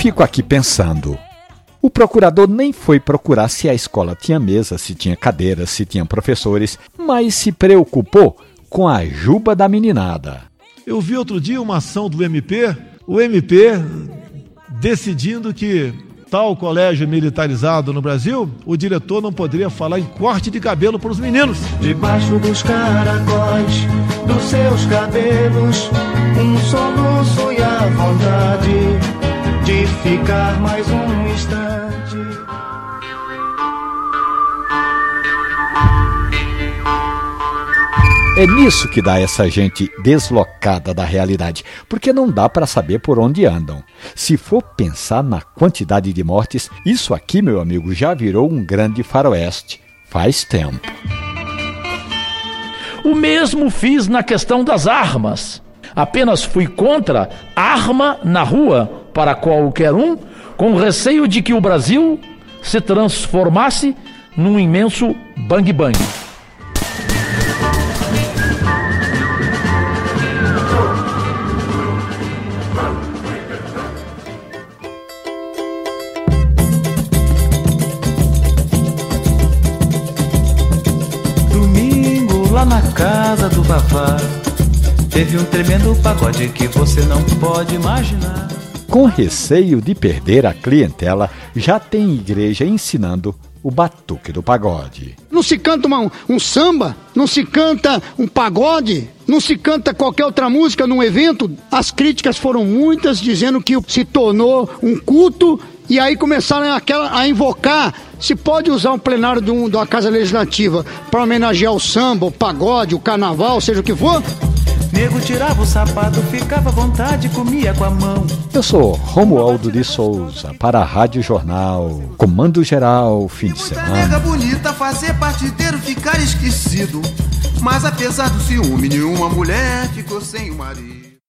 fico aqui pensando. O procurador nem foi procurar se a escola tinha mesa, se tinha cadeiras, se tinha professores, mas se preocupou com a juba da meninada. Eu vi outro dia uma ação do MP, o MP decidindo que tal colégio militarizado no Brasil, o diretor não poderia falar em corte de cabelo para os meninos. Debaixo dos caracóis dos seus cabelos, um soluço ficar mais um instante. É nisso que dá essa gente deslocada da realidade, porque não dá para saber por onde andam. Se for pensar na quantidade de mortes, isso aqui, meu amigo, já virou um grande faroeste. Faz tempo. O mesmo fiz na questão das armas. Apenas fui contra arma na rua para qualquer um, com receio de que o Brasil se transformasse num imenso bang-bang. casa do Vavá. Teve um tremendo pagode que você não pode imaginar. Com receio de perder a clientela, já tem igreja ensinando o batuque do pagode. Não se canta uma, um samba, não se canta um pagode, não se canta qualquer outra música num evento. As críticas foram muitas, dizendo que se tornou um culto e aí começaram aquela, a invocar se pode usar um plenário de, um, de uma casa legislativa para homenagear o samba, o pagode, o carnaval, seja o que for. Nego tirava o sapato, ficava à vontade, comia com a mão. Eu sou Romualdo de Souza, para a Rádio Jornal, Comando Geral, fim de semana. nega bonita fazer partideiro ficar esquecido. Mas apesar do ciúme, nenhuma mulher ficou sem o marido.